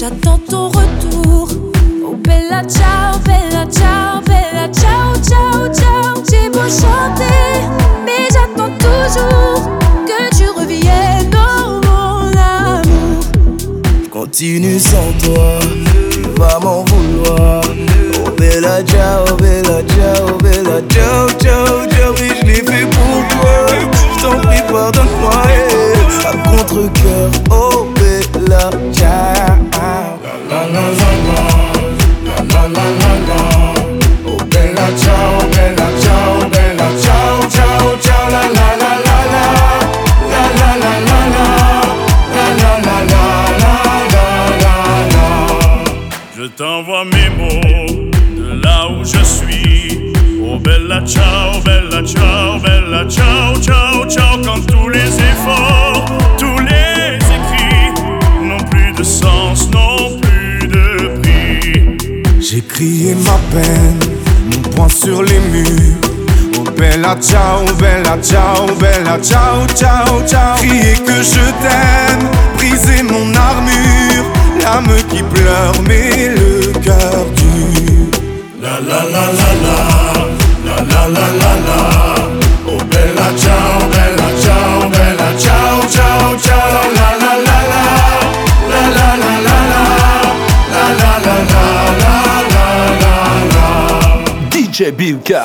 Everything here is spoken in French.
J'attends ton retour. Oh bella ciao, bella ciao, bella ciao, ciao, ciao. J'ai beau chanter, mais j'attends toujours que tu reviennes, oh mon amour. Continue sans toi, tu vas m'en vouloir. Oh bella ciao, bella ciao, bella ciao, ciao, ciao. Oui, je l'ai fait pour toi. Je t'en prie, pardonne-moi. eh. À contre-coeur, oh bella ciao. T'envoie mes mots de là où je suis. Oh bella ciao, bella ciao, bella ciao, ciao, ciao. Quand tous les efforts, tous les écrits n'ont plus de sens, n'ont plus de prix. J'ai crié ma peine, mon poing sur les murs. Oh bella ciao, bella ciao, bella ciao, ciao, ciao. Crier que je t'aime, briser mon armure. L'âme qui cœur, mais le cœur du La la la la la, la la la la la, oh bella ciao, bella ciao, bella ciao, ciao, ciao, la la la la, la la la la la, la la la la la la la la DJ Bilka